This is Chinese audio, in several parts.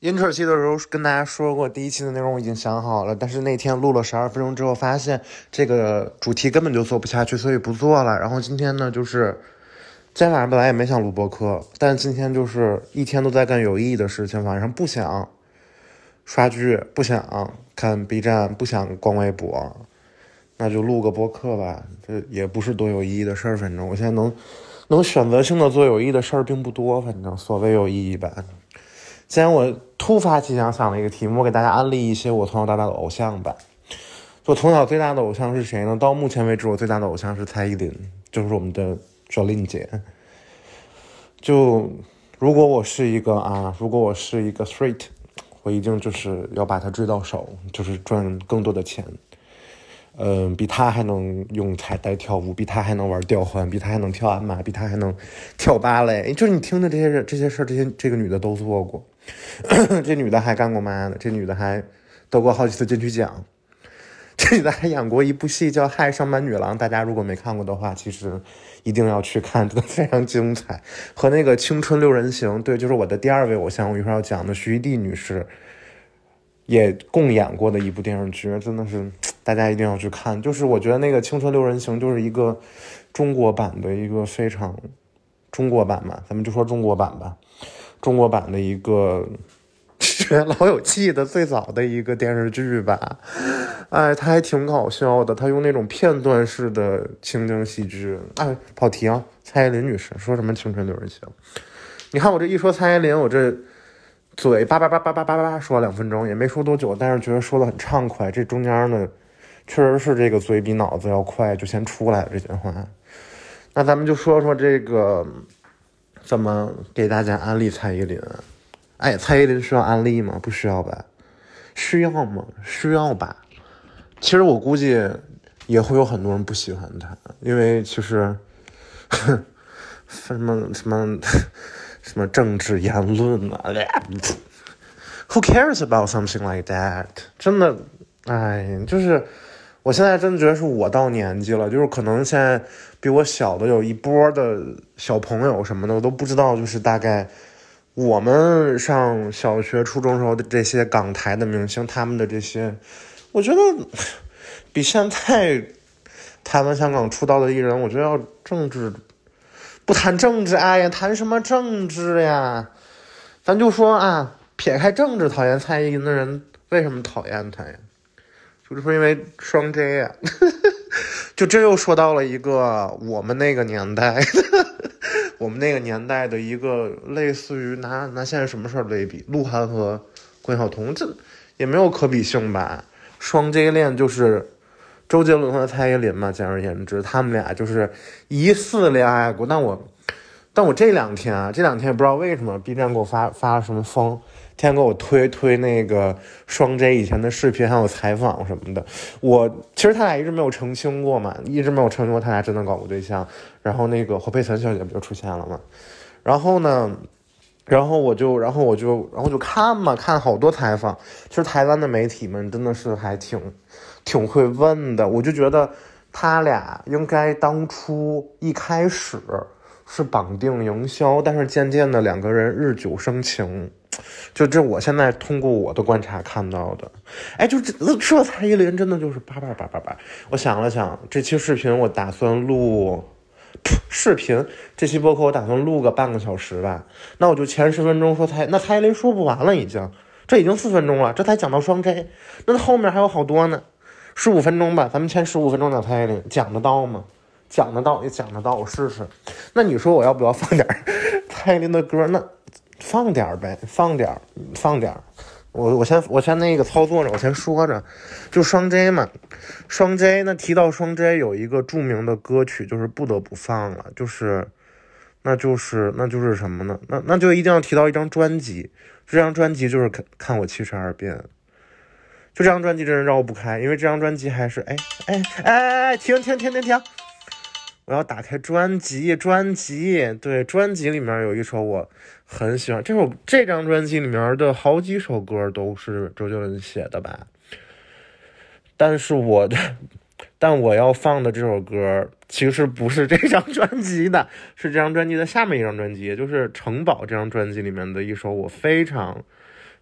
inter 期的时候跟大家说过，第一期的内容我已经想好了，但是那天录了十二分钟之后，发现这个主题根本就做不下去，所以不做了。然后今天呢，就是今天晚上本来也没想录播客，但今天就是一天都在干有意义的事情，晚上不想刷剧，不想看 B 站，不想逛微博，那就录个播客吧。这也不是多有意义的事儿，反正我现在能能选择性的做有意义的事儿并不多，反正所谓有意义吧。今天我突发奇想想了一个题目，我给大家安利一些我从小到大的偶像吧。我从小最大的偶像是谁呢？到目前为止，我最大的偶像是蔡依林，就是我们的 Jolin 姐。就如果我是一个啊，如果我是一个 street，我一定就是要把她追到手，就是赚更多的钱。嗯，比她还能用彩带跳舞，比她还能玩吊环，比她还能跳鞍马，比她还能跳芭蕾。就是你听的这些人、这些事儿，这些这个女的都做过。这女的还干过妈呢，这女的还得过好几次金曲奖，这女的还演过一部戏叫《嗨上班女郎》，大家如果没看过的话，其实一定要去看，真的非常精彩。和那个《青春六人行》，对，就是我的第二位偶像，我一会儿要讲的徐艺娣女士也共演过的一部电视剧，真的是大家一定要去看。就是我觉得那个《青春六人行》就是一个中国版的一个非常中国版嘛，咱们就说中国版吧。中国版的一个 老友记的最早的一个电视剧吧，哎，他还挺搞笑的，他用那种片段式的情景喜剧。哎，跑题啊，蔡依林女士说什么青春六人行？你看我这一说蔡依林，我这嘴叭叭叭叭叭叭叭说了两分钟，也没说多久，但是觉得说的很畅快。这中间呢，确实是这个嘴比脑子要快，就先出来了这句话。那咱们就说说这个。怎么给大家安利蔡依林？哎，蔡依林需要安利吗？不需要吧？需要吗？需要吧？其实我估计也会有很多人不喜欢她，因为其实 什么什么什么政治言论啊，Who cares about something like that？真的，哎，就是。我现在真的觉得是我到年纪了，就是可能现在比我小的有一波的小朋友什么的，我都不知道，就是大概我们上小学、初中时候的这些港台的明星，他们的这些，我觉得比现在台湾、香港出道的艺人，我觉得要政治不谈政治，哎呀，谈什么政治呀？咱就说啊，撇开政治，讨厌蔡依林的人为什么讨厌她呀？就是说因为双 J 呀，就这又说到了一个我们那个年代，我们那个年代的一个类似于拿拿现在什么事儿类比，鹿晗和关晓彤，这也没有可比性吧？双 J 恋就是周杰伦和蔡依林嘛，简而言之，他们俩就是疑似恋爱过。但我但我这两天啊，这两天也不知道为什么，B 站给我发发了什么疯。天天给我推推那个双 J 以前的视频，还有采访什么的。我其实他俩一直没有澄清过嘛，一直没有澄清过他俩真的搞过对象。然后那个侯佩岑小姐不就出现了嘛？然后呢，然后我就，然后我就，然后就看嘛，看好多采访。其实台湾的媒体们真的是还挺挺会问的。我就觉得他俩应该当初一开始是绑定营销，但是渐渐的两个人日久生情。就这，我现在通过我的观察看到的，哎，就这这蔡依林真的就是叭叭叭叭叭。我想了想，这期视频我打算录，视频这期播客我打算录个半个小时吧。那我就前十分钟说蔡，那蔡依林说不完了已经，这已经四分钟了，这才讲到双 J，那后面还有好多呢，十五分钟吧，咱们前十五分钟讲蔡依林，讲得到吗？讲得到也讲得到，我试试。那你说我要不要放点 蔡依林的歌？那。放点儿呗，放点儿，放点儿。我我先我先那个操作着，我先说着，就双 J 嘛，双 J。那提到双 J，有一个著名的歌曲，就是不得不放了，就是，那就是那就是什么呢？那那就一定要提到一张专辑，这张专辑就是看看我七十二变。就这张专辑真是绕不开，因为这张专辑还是哎哎哎哎停停停停停。我要打开专辑，专辑对，专辑里面有一首我很喜欢，这首这张专辑里面的好几首歌都是周杰伦写的吧？但是我的，但我要放的这首歌其实不是这张专辑的，是这张专辑的下面一张专辑，就是《城堡》这张专辑里面的一首我非常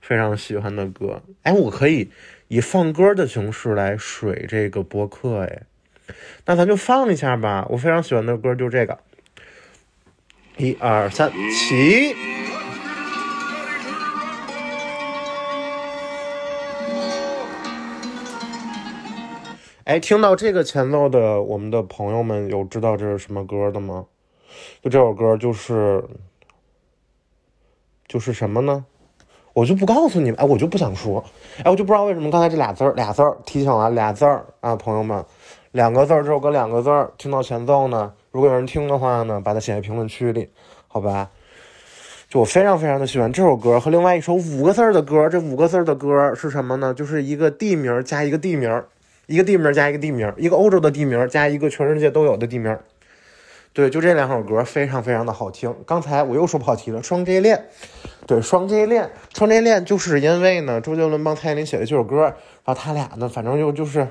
非常喜欢的歌。哎，我可以以放歌的形式来水这个播客，哎，那咱就放一下吧。我非常喜欢的歌就这个，一二三，起。哎，听到这个前奏的我们的朋友们，有知道这是什么歌的吗？就这首歌就是，就是什么呢？我就不告诉你们，哎，我就不想说，哎，我就不知道为什么刚才这俩字儿，俩字儿提醒了俩字儿啊，朋友们，两个字儿，这首歌两个字儿，听到前奏呢，如果有人听的话呢，把它写在评论区里，好吧？就我非常非常的喜欢这首歌和另外一首五个字儿的歌，这五个字儿的歌是什么呢？就是一个地名加一个地名。一个地名加一个地名，一个欧洲的地名加一个全世界都有的地名，对，就这两首歌非常非常的好听。刚才我又说跑题了，双 J 恋，对，双 J 恋，双 J 恋就是因为呢，周杰伦帮蔡依林写的这首歌，然后他俩呢，反正就就是，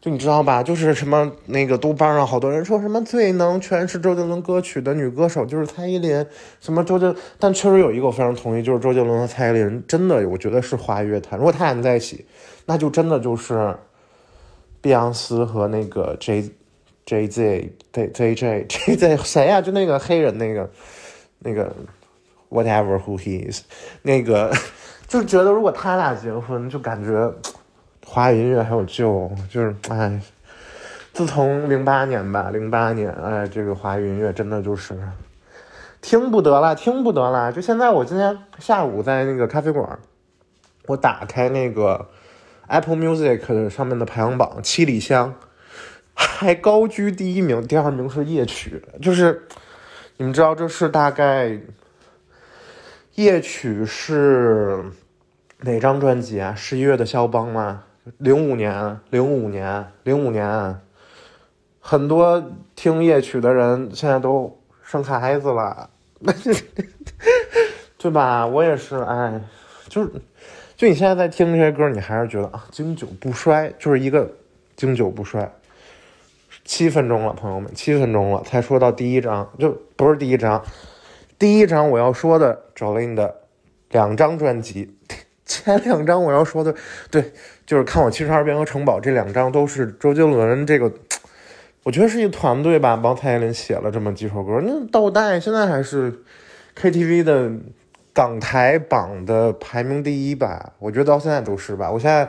就你知道吧，就是什么那个豆瓣上好多人说什么最能诠释周杰伦歌曲的女歌手就是蔡依林，什么周杰，但确实有一个我非常同意，就是周杰伦和蔡依林真的，我觉得是华语乐坛，如果他俩在一起，那就真的就是。碧昂斯和那个 J J Z J J J J Z 谁呀？就那个黑人那个那个 Whatever who he is，那个 就觉得如果他俩结婚，就感觉华语音乐还有救。就是哎，自从零八年吧，零八年哎，这个华语音乐真的就是听不得了，听不得了。就现在，我今天下午在那个咖啡馆，我打开那个。Apple Music 上面的排行榜，七里香还高居第一名，第二名是夜曲。就是你们知道这是大概夜曲是哪张专辑啊？十一月的肖邦吗？零五年，零五年，零五年，很多听夜曲的人现在都生孩子了，对吧？我也是，哎，就是。就你现在在听这些歌，你还是觉得啊经久不衰，就是一个经久不衰。七分钟了，朋友们，七分钟了才说到第一章，就不是第一章。第一章我要说的 Jolin 的两张专辑，前两张我要说的，对，就是看我七十二变和城堡这两张都是周杰伦这个，我觉得是一个团队吧，帮蔡依林写了这么几首歌。那倒带现在还是 KTV 的。港台榜的排名第一吧，我觉得到现在都是吧。我现在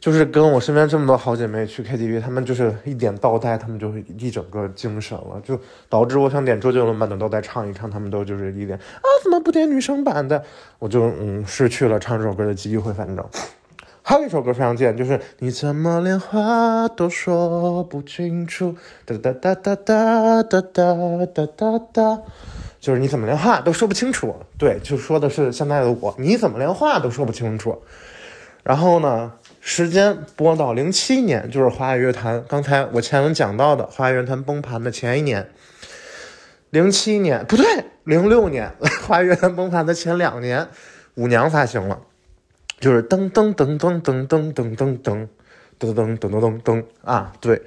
就是跟我身边这么多好姐妹去 KTV，她们就是一点倒带，她们就会一整个精神了，就导致我想点周杰伦版的倒带唱一唱，她们都就是一点啊，怎么不点女生版的？我就嗯失去了唱这首歌的机会。反正还有一首歌非常贱，就是你怎么连话都说不清楚，哒哒哒哒哒哒哒哒哒哒。就是你怎么连话都说不清楚，对，就说的是现在的我，你怎么连话都说不清楚。然后呢，时间播到零七年，就是华语乐坛刚才我前文讲到的华语乐坛崩盘的前一年。零七年不对，零六年华语乐坛崩盘的前两年，舞娘发行了，就是噔噔噔噔噔噔噔噔噔噔噔噔噔噔啊，对，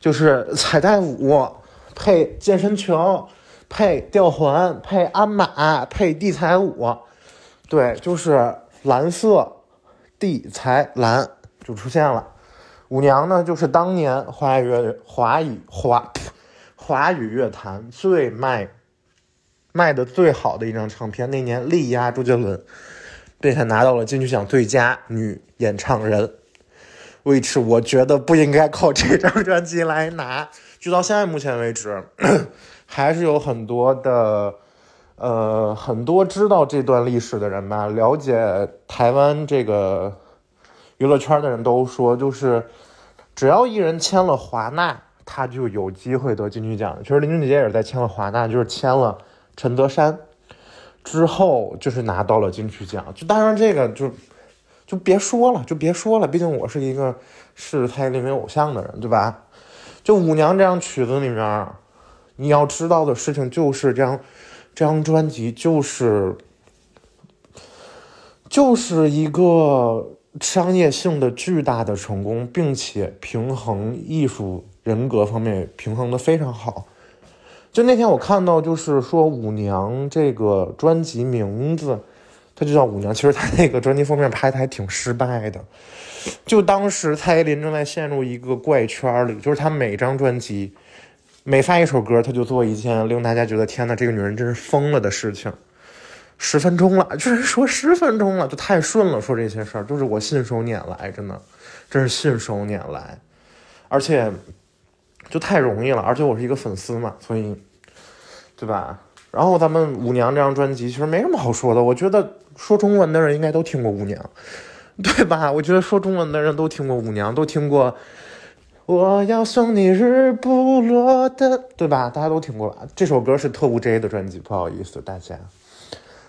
就是彩带舞配健身球。配吊环，配鞍马，配地彩舞，对，就是蓝色地彩蓝就出现了。舞娘呢，就是当年华语乐华语华华语乐坛最卖卖的最好的一张唱片，那年力压周杰伦，并且拿到了金曲奖最佳女演唱人。which 我觉得不应该靠这张专辑来拿，直到现在目前为止。还是有很多的，呃，很多知道这段历史的人吧，了解台湾这个娱乐圈的人都说，就是只要艺人签了华纳，他就有机会得金曲奖。其实林俊杰也是在签了华纳，就是签了陈德山之后，就是拿到了金曲奖。就当然这个就就别说了，就别说了，毕竟我是一个是蔡依林为偶像的人，对吧？就舞娘这样曲子里面。你要知道的事情就是这样，这张专辑就是就是一个商业性的巨大的成功，并且平衡艺术人格方面平衡的非常好。就那天我看到，就是说舞娘这个专辑名字它就叫舞娘。其实他那个专辑封面拍的还挺失败的，就当时蔡依林正在陷入一个怪圈里，就是他每张专辑每发一首歌，他就做一件令大家觉得天呐，这个女人真是疯了的事情。十分钟了，居然说十分钟了，就太顺了。说这些事儿，就是我信手拈来，真的，真是信手拈来，而且就太容易了。而且我是一个粉丝嘛，所以，对吧？然后咱们舞娘这张专辑其实没什么好说的，我觉得说中文的人应该都听过舞娘，对吧？我觉得说中文的人都听过舞娘，都听过我要送你日不落的，对吧？大家都听过吧？这首歌是特务 J 的专辑，不好意思大家。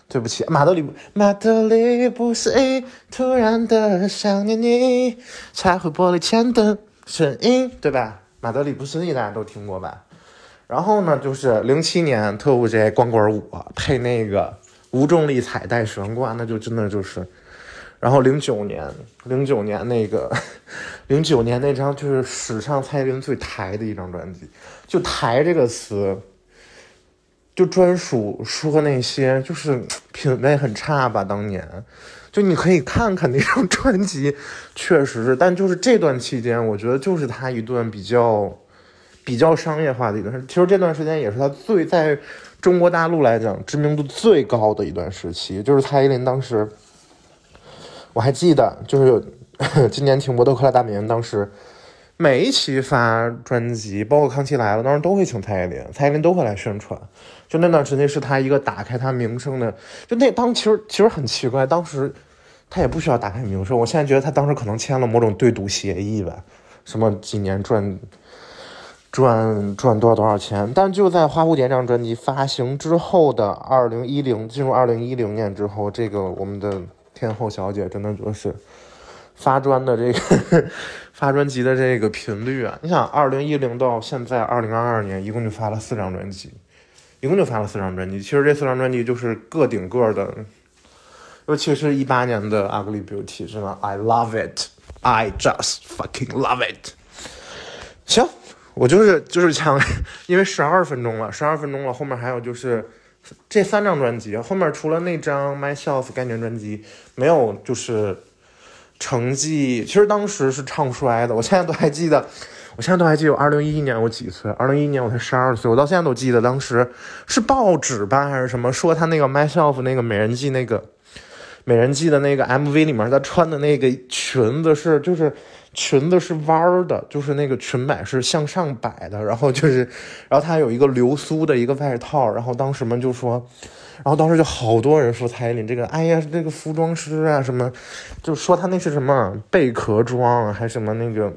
对不起，马德里，马德里不思议，突然的想念你，彩绘玻璃前的身影，对吧？马德里不思议大家都听过吧？然后呢，就是零七年特务 J 光棍舞配那个无重力彩带悬挂，那就真的就是。然后零九年，零九年那个，零九年那张就是史上蔡依林最台的一张专辑，就“台”这个词。就专属说那些，就是品味很差吧。当年，就你可以看看那张专辑，确实是。但就是这段期间，我觉得就是他一段比较比较商业化的一段。其实这段时间也是他最在中国大陆来讲知名度最高的一段时期。就是蔡依林当时，我还记得，就是 今年听《博德克莱大本营》当时。每一期发专辑，包括《康熙来了》，当时都会请蔡依林，蔡依林都会来宣传。就那段时间是他一个打开他名声的，就那当其实其实很奇怪，当时他也不需要打开名声。我现在觉得他当时可能签了某种对赌协议吧，什么几年赚赚赚多少多少钱。但就在《花蝴蝶》这张专辑发行之后的二零一零进入二零一零年之后，这个我们的天后小姐真的就是。发专的这个 发专辑的这个频率啊，你想，二零一零到现在二零二二年，一共就发了四张专辑，一共就发了四张专辑。其实这四张专辑就是个顶个的，尤其是一八年的《Ugly Beauty》，真的，I love it，I just fucking love it。行，我就是就是想，因为十二分钟了，十二分钟了，后面还有就是这三张专辑，后面除了那张《Myself》概念专辑，没有就是。成绩其实当时是唱衰的，我现在都还记得，我现在都还记得，二零一一年我几岁？二零一一年我才十二岁，我到现在都记得，当时是报纸吧还是什么说他那个 myself 那个美人计那个美人计的那个 MV 里面他穿的那个裙子是就是裙子是弯儿的，就是那个裙摆是向上摆的，然后就是 然后它有一个流苏的一个外套，然后当时们就说。然后当时就好多人说蔡依林这个，哎呀，这个服装师啊什么，就说她那是什么贝壳装，还什么那个，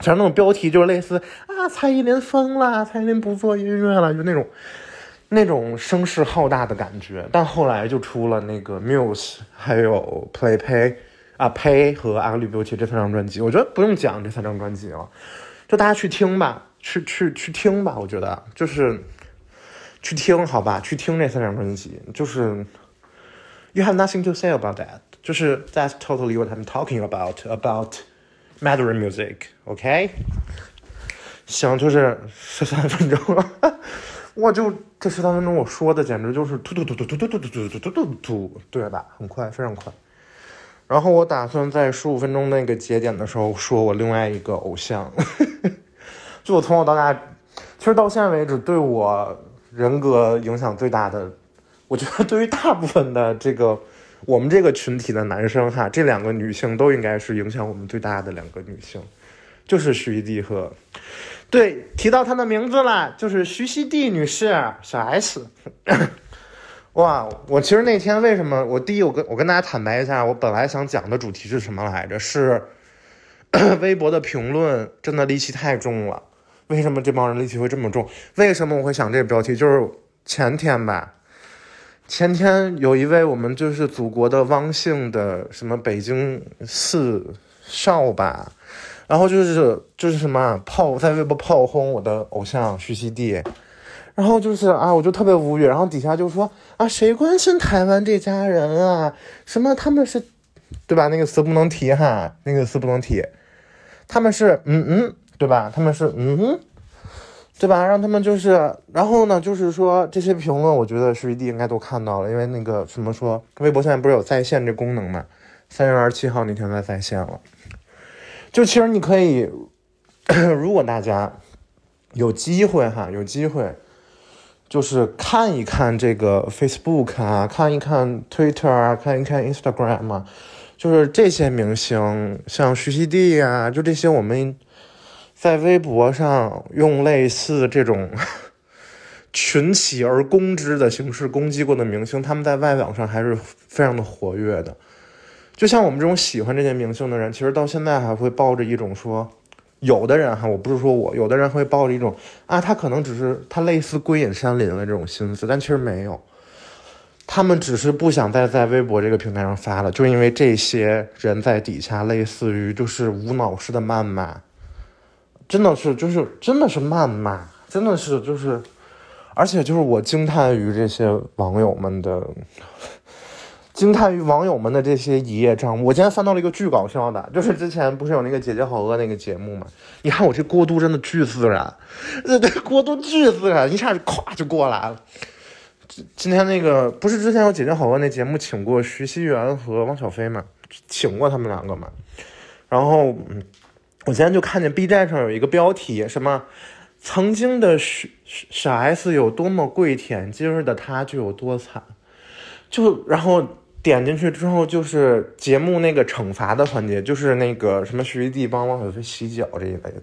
反正那种标题就是类似啊，蔡依林疯了，蔡依林不做音乐了，就那种那种声势浩大的感觉。但后来就出了那个 Muse，还有 Play Pay 啊 Pay 和 Ugly Beauty 这三张专辑，我觉得不用讲这三张专辑了，就大家去听吧，去去去听吧，我觉得就是。去听好吧，去听这三张专辑，就是 You have nothing to say about that，就是 That's totally what I'm talking about about Mandarin music，OK？行，就是十三分钟了，我就这十三分钟我说的简直就是突突突突突突突突突突突突，对吧？很快，非常快。然后我打算在十五分钟那个节点的时候说我另外一个偶像，就我从小到大，其实到现在为止对我。人格影响最大的，我觉得对于大部分的这个我们这个群体的男生哈，这两个女性都应该是影响我们最大的两个女性，就是徐熙娣和，对，提到她的名字了，就是徐熙娣女士，小 S。哇，我其实那天为什么我第一我跟我跟大家坦白一下，我本来想讲的主题是什么来着？是 微博的评论真的戾气太重了。为什么这帮人戾气会这么重？为什么我会想这个标题？就是前天吧，前天有一位我们就是祖国的汪姓的什么北京四少吧，然后就是就是什么炮在微博炮轰我的偶像徐熙娣，然后就是啊，我就特别无语，然后底下就说啊，谁关心台湾这家人啊？什么他们是，对吧？那个词不能提哈，那个词不能提，他们是嗯嗯。对吧？他们是嗯嗯，对吧？让他们就是，然后呢，就是说这些评论，我觉得是一弟应该都看到了，因为那个什么说，微博现在不是有在线这功能嘛？三月二十七号那天在在线了，就其实你可以，如果大家有机会哈，有机会，就是看一看这个 Facebook 啊，看一看 Twitter 啊，看一看 Instagram 啊，就是这些明星，像徐熙娣啊，就这些我们。在微博上用类似这种 群起而攻之的形式攻击过的明星，他们在外网上还是非常的活跃的。就像我们这种喜欢这些明星的人，其实到现在还会抱着一种说，有的人哈，我不是说我，有的人会抱着一种啊，他可能只是他类似归隐山林的这种心思，但其实没有，他们只是不想再在微博这个平台上发了，就因为这些人在底下类似于就是无脑式的谩骂。真的是，就是真的是谩骂，真的是就是，而且就是我惊叹于这些网友们的，惊叹于网友们的这些一叶障目。我今天翻到了一个巨搞笑的，就是之前不是有那个姐姐好饿那个节目嘛？你看我这过渡真的巨自然，对对，过渡巨自然，一下就咵就过来了。今天那个不是之前有姐姐好饿那节目请过徐熙媛和汪小菲嘛？请过他们两个嘛？然后嗯。我今天就看见 B 站上有一个标题，什么曾经的小 S 有多么跪舔，今日的他就有多惨。就然后点进去之后，就是节目那个惩罚的环节，就是那个什么徐艺娣帮汪小菲洗脚这一类的。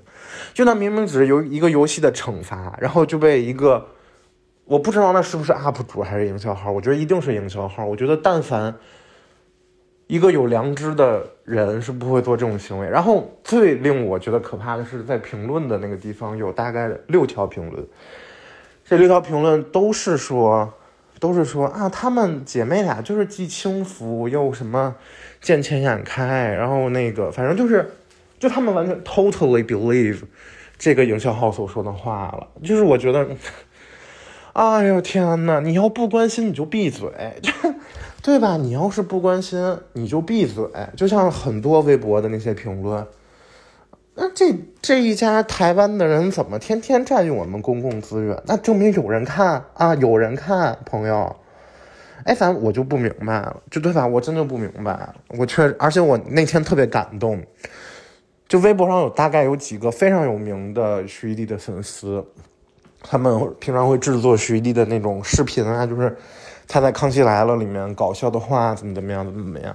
就那明明只是游一个游戏的惩罚，然后就被一个我不知道那是不是 UP 主还是营销号，我觉得一定是营销号。我觉得但凡。一个有良知的人是不会做这种行为。然后最令我觉得可怕的是，在评论的那个地方有大概六条评论，这六条评论都是说，都是说啊，她们姐妹俩就是既轻浮又什么见钱眼开，然后那个反正就是，就他们完全 totally believe 这个营销号所说的话了。就是我觉得，哎呦天呐，你要不关心你就闭嘴。对吧？你要是不关心，你就闭嘴。就像很多微博的那些评论，那这这一家台湾的人怎么天天占用我们公共资源？那证明有人看啊，有人看，朋友。哎，反正我就不明白了，就对吧？我真的不明白。我确，而且我那天特别感动，就微博上有大概有几个非常有名的徐艺娣的粉丝，他们平常会制作徐艺娣的那种视频啊，就是。他在《康熙来了》里面搞笑的话怎么怎么样怎么怎么样，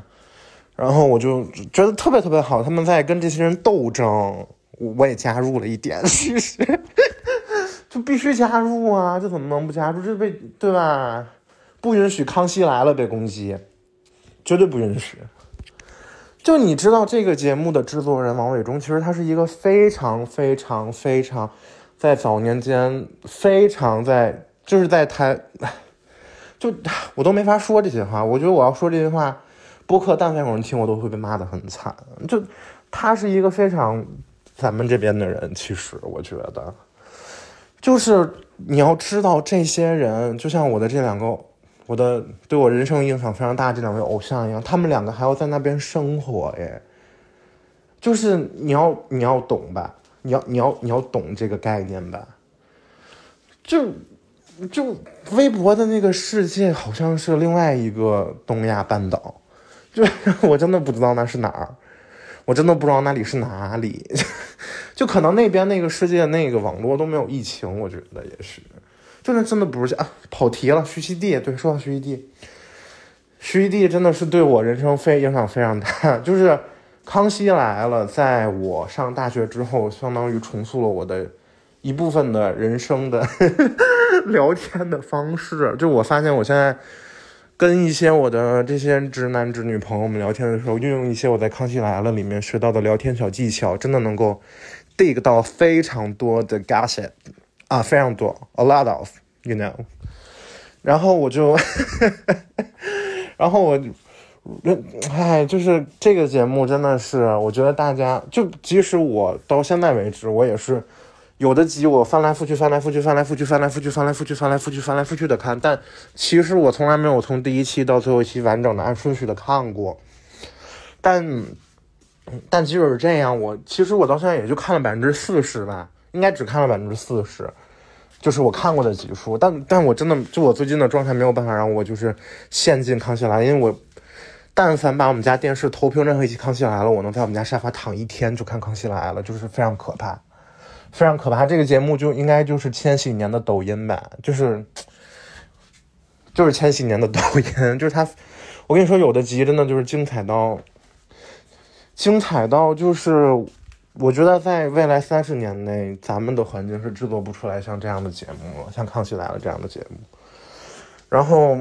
然后我就觉得特别特别好。他们在跟这些人斗争，我也加入了一点，其实就必须加入啊！这怎么能不加入？这被对吧？不允许《康熙来了》被攻击，绝对不允许。就你知道，这个节目的制作人王伟忠，其实他是一个非常非常非常在早年间非常在就是在台。就 我都没法说这些话，我觉得我要说这些话，播客但凡有人听，我都会被骂的很惨。就他是一个非常咱们这边的人，其实我觉得，就是你要知道这些人，就像我的这两个，我的对我人生影响非常大这两位偶像一样，他们两个还要在那边生活耶。就是你要你要懂吧，你要你要你要懂这个概念吧，就。就微博的那个世界好像是另外一个东亚半岛，就 我真的不知道那是哪儿，我真的不知道那里是哪里，就可能那边那个世界那个网络都没有疫情，我觉得也是，就那真的不是啊，跑题了。徐熙娣，对，说到徐熙娣，徐熙娣真的是对我人生非影响非常大，就是《康熙来了》在我上大学之后，相当于重塑了我的一部分的人生的。聊天的方式，就我发现，我现在跟一些我的这些直男直女朋友们聊天的时候，运用一些我在《康熙来了》里面学到的聊天小技巧，真的能够 dig 到非常多的 gossip 啊，非常多，a lot of，you know。然后我就，然后我，哎，就是这个节目真的是，我觉得大家就即使我到现在为止，我也是。有的集我翻来覆去，翻来覆去，翻来覆去，翻来覆去，翻来覆去，翻来覆去，翻来覆去的看，但其实我从来没有从第一期到最后一期完整的按顺序的看过。但但即使是这样，我其实我到现在也就看了百分之四十吧，应该只看了百分之四十。就是我看过的集数，但但我真的就我最近的状态没有办法让我就是陷进康熙来，因为我但凡把我们家电视投屏任何一期康熙来了，我能在我们家沙发躺一天就看康熙来了，就是非常可怕，非常可怕。这个节目就应该就是千禧年的抖音版，就是就是千禧年的抖音，就是他，我跟你说有的集真的就是精彩到精彩到就是。我觉得在未来三十年内，咱们的环境是制作不出来像这样的节目了，像《康熙来了》这样的节目。然后，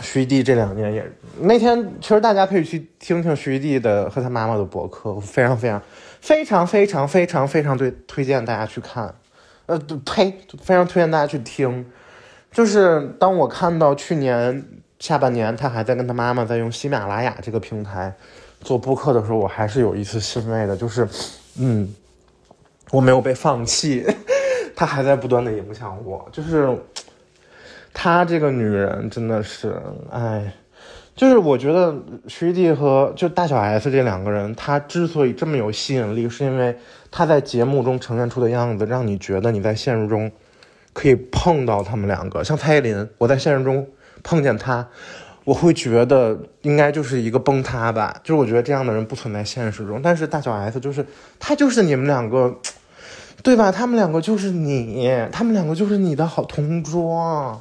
徐艺娣这两年也，那天其实大家可以去听听徐艺娣的和他妈妈的博客，非常非常非常非常非常非常对推荐大家去看，呃，呸，非常推荐大家去听。就是当我看到去年下半年他还在跟他妈妈在用喜马拉雅这个平台。做播客的时候，我还是有一次欣慰的，就是，嗯，我没有被放弃，她还在不断的影响我。就是她这个女人真的是，哎，就是我觉得徐艺娣和就大小 S 这两个人，她之所以这么有吸引力，是因为她在节目中呈现出的样子，让你觉得你在现实中可以碰到他们两个。像蔡依林，我在现实中碰见他。我会觉得应该就是一个崩塌吧，就是我觉得这样的人不存在现实中，但是大小 S 就是他就是你们两个，对吧？他们两个就是你，他们两个就是你的好同桌。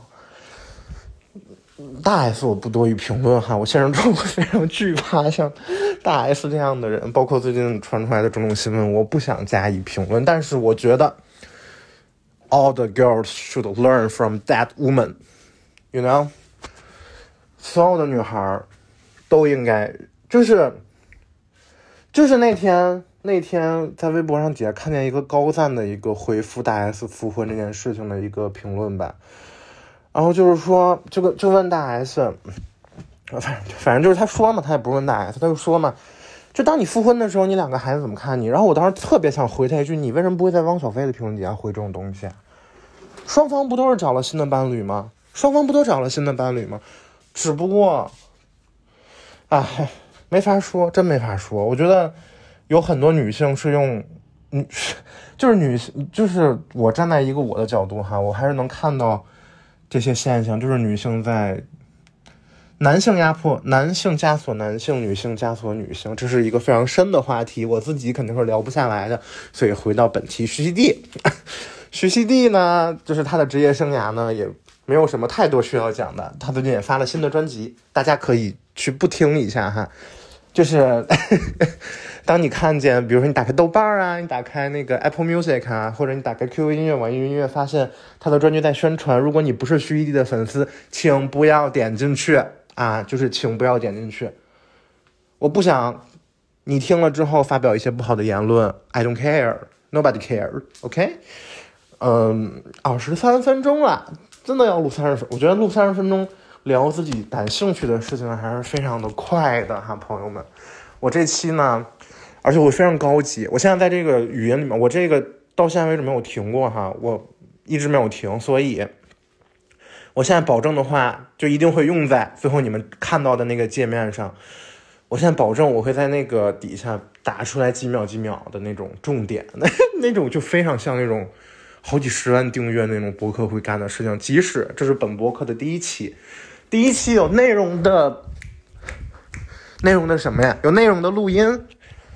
大 S 我不多于评论哈，我现实中我非常惧怕像大 S 这样的人，包括最近传出来的种种新闻，我不想加以评论。但是我觉得，all the girls should learn from that woman，you know。所有的女孩都应该，就是，就是那天那天在微博上底下看见一个高赞的一个回复大 S 复婚这件事情的一个评论吧，然后就是说这个就问大 S，反正反正就是他说嘛，他也不是问大 S，他就说嘛，就当你复婚的时候，你两个孩子怎么看你？然后我当时特别想回他一句，你为什么不会在汪小菲的评论底下回这种东西？双方不都是找了新的伴侣吗？双方不都找了新的伴侣吗？只不过，哎，没法说，真没法说。我觉得有很多女性是用，嗯，就是女性，就是我站在一个我的角度哈，我还是能看到这些现象，就是女性在男性压迫，男性枷锁男性，女性枷锁女性，这是一个非常深的话题，我自己肯定是聊不下来的。所以回到本期徐熙娣，徐熙娣呢，就是她的职业生涯呢也。没有什么太多需要讲的，他最近也发了新的专辑，大家可以去不听一下哈。就是 当你看见，比如说你打开豆瓣啊，你打开那个 Apple Music 啊，或者你打开 QQ 音乐、网易云音乐，发现他的专辑在宣传。如果你不是徐艺娣的粉丝，请不要点进去啊，就是请不要点进去。我不想你听了之后发表一些不好的言论，I don't care，nobody care，OK？嗯，二十三分钟了。真的要录三十分，我觉得录三十分钟聊自己感兴趣的事情还是非常的快的哈，朋友们。我这期呢，而且我非常高级，我现在在这个语音里面，我这个到现在为止没有停过哈，我一直没有停，所以我现在保证的话，就一定会用在最后你们看到的那个界面上。我现在保证我会在那个底下打出来几秒几秒的那种重点，那 那种就非常像那种。好几十万订阅那种博客会干的事情，即使这是本博客的第一期，第一期有内容的，内容的什么呀？有内容的录音，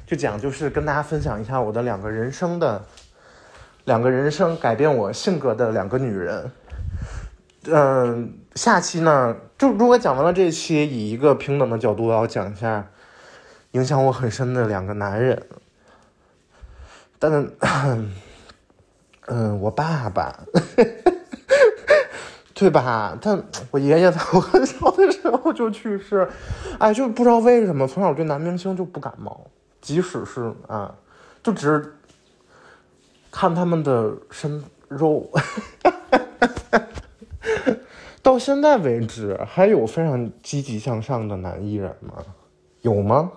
就讲就是跟大家分享一下我的两个人生的，两个人生改变我性格的两个女人。嗯，下期呢，就如果讲完了这期，以一个平等的角度，我要讲一下影响我很深的两个男人，但。嗯，我爸爸，对吧？但我爷爷在我很小的时候就去世，哎，就不知道为什么从小对男明星就不感冒，即使是啊，就只是看他们的身肉，到现在为止还有非常积极向上的男艺人吗？有吗？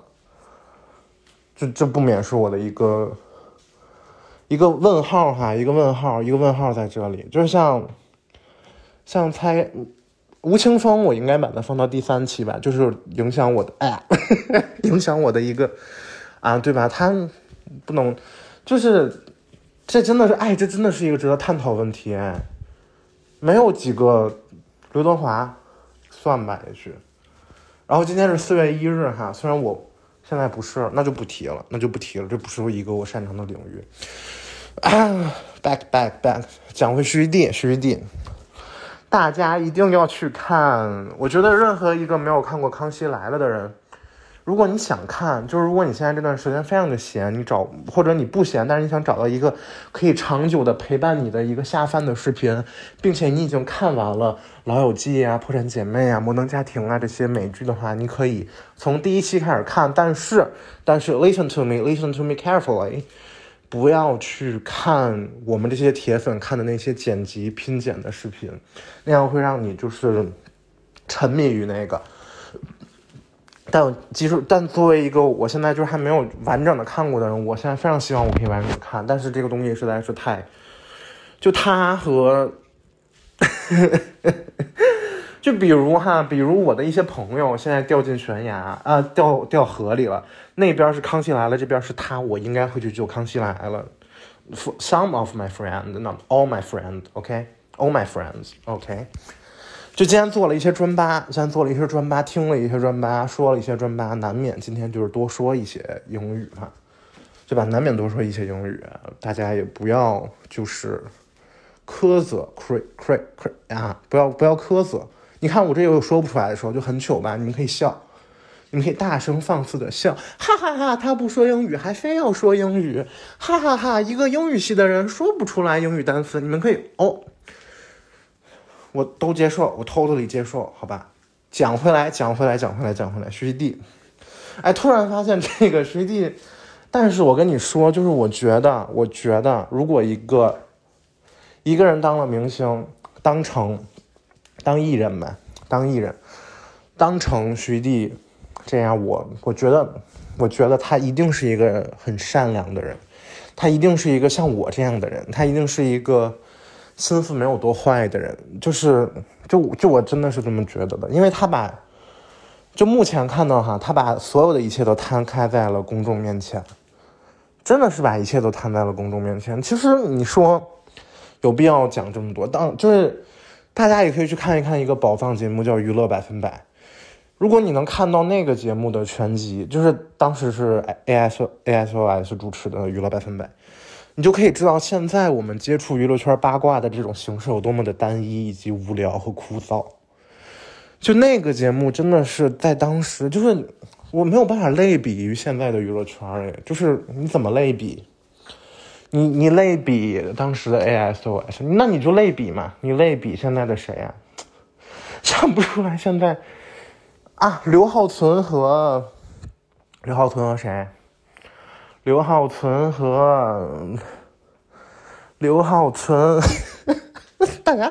这这不免是我的一个。一个问号哈，一个问号，一个问号在这里，就是像，像猜吴青峰，我应该把它放到第三期吧，就是影响我的，哎，影响我的一个啊，对吧？他不能，就是这真的是，哎，这真的是一个值得探讨问题，没有几个刘德华，算吧也许。然后今天是四月一日哈，虽然我现在不是，那就不提了，那就不提了，这不是一个我擅长的领域。啊，back back back，讲回徐弟，徐弟，大家一定要去看。我觉得任何一个没有看过《康熙来了》的人。如果你想看，就是如果你现在这段时间非常的闲，你找或者你不闲，但是你想找到一个可以长久的陪伴你的一个下饭的视频，并且你已经看完了《老友记》啊、《破产姐妹》啊、《摩登家庭》啊这些美剧的话，你可以从第一期开始看。但是，但是，listen to me，listen to me carefully，不要去看我们这些铁粉看的那些剪辑拼剪的视频，那样会让你就是沉迷于那个。但其实但作为一个我现在就是还没有完整的看过的人，我现在非常希望我可以完整的看。但是这个东西实在是太，就他和，就比如哈，比如我的一些朋友现在掉进悬崖啊，掉掉河里了，那边是康熙来了，这边是他，我应该会去救康熙来了。For some of my friends, not all my friends, OK, all my friends, OK. 就今天做了一些专八，今天做了一些专八，听了一些专八，说了一些专八，难免今天就是多说一些英语嘛，对吧？难免多说一些英语，大家也不要就是苛责，cr cr cr 啊，不要不要苛责。你看我这有说不出来的时候就很糗吧？你们可以笑，你们可以大声放肆的笑，哈哈哈！他不说英语还非要说英语，哈哈哈！一个英语系的人说不出来英语单词，你们可以哦。我都接受，我偷偷里接受，好吧。讲回来，讲回来，讲回来，讲回来，徐弟，哎，突然发现这个徐弟，但是我跟你说，就是我觉得，我觉得，如果一个一个人当了明星，当成当艺人吧，当艺人，当成徐弟这样，我我觉得，我觉得他一定是一个很善良的人，他一定是一个像我这样的人，他一定是一个。心思没有多坏的人，就是就就我真的是这么觉得的，因为他把，就目前看到哈，他把所有的一切都摊开在了公众面前，真的是把一切都摊在了公众面前。其实你说有必要讲这么多？当就是大家也可以去看一看一个宝藏节目叫《娱乐百分百》，如果你能看到那个节目的全集，就是当时是 A S A S O S 主持的《娱乐百分百》。你就可以知道，现在我们接触娱乐圈八卦的这种形式有多么的单一以及无聊和枯燥。就那个节目真的是在当时，就是我没有办法类比于现在的娱乐圈哎，就是你怎么类比？你你类比当时的 ASOS，那你就类比嘛，你类比现在的谁啊？想不出来现在啊，刘浩存和刘浩存和谁？刘浩存和 刘浩存，大家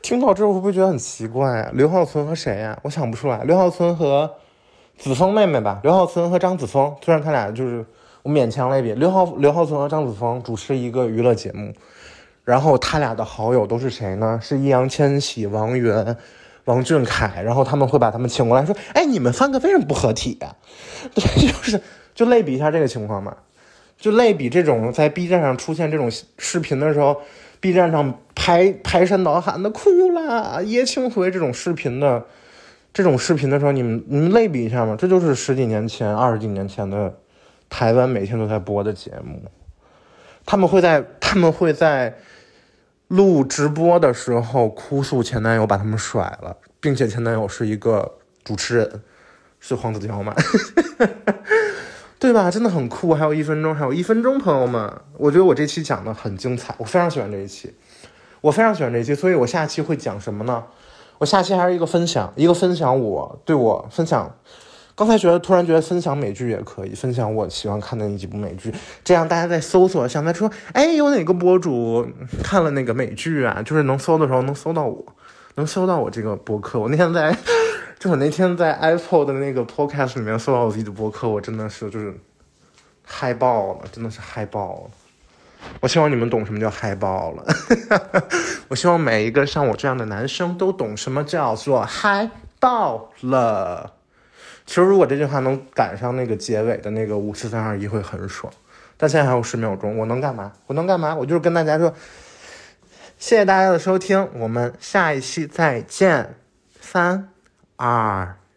听到这会不会觉得很奇怪？刘浩存和谁呀？我想不出来。刘浩存和子枫妹妹吧。刘浩存和张子枫，虽然他俩就是我勉强类比。刘浩刘浩存和张子枫主持一个娱乐节目，然后他俩的好友都是谁呢？是易烊千玺、王源、王俊凯，然后他们会把他们请过来说：“哎，你们三个为什么不合体呀？” 对，就是就类比一下这个情况嘛。就类比这种在 B 站上出现这种视频的时候，B 站上排排山倒海的哭了，叶青回这种视频的这种视频的时候，你们你们类比一下嘛？这就是十几年前、二十几年前的台湾每天都在播的节目，他们会在他们会在录直播的时候哭诉前男友把他们甩了，并且前男友是一个主持人，是黄子佼吗？对吧？真的很酷，还有一分钟，还有一分钟，朋友们，我觉得我这期讲的很精彩，我非常喜欢这一期，我非常喜欢这一期，所以我下期会讲什么呢？我下期还是一个分享，一个分享我对我分享，刚才觉得突然觉得分享美剧也可以，分享我喜欢看的那几部美剧，这样大家在搜索，想在说，哎，有哪个博主看了那个美剧啊？就是能搜的时候能搜到我，能搜到我这个博客。我那天在。就我那天在 Apple 的那个 Podcast 里面搜到我自己的博客，我真的是就是嗨爆了，真的是嗨爆了。我希望你们懂什么叫嗨爆了。我希望每一个像我这样的男生都懂什么叫做嗨爆了。其实如果这句话能赶上那个结尾的那个五四三二一会很爽。但现在还有十秒钟，我能干嘛？我能干嘛？我就是跟大家说谢谢大家的收听，我们下一期再见。三、二。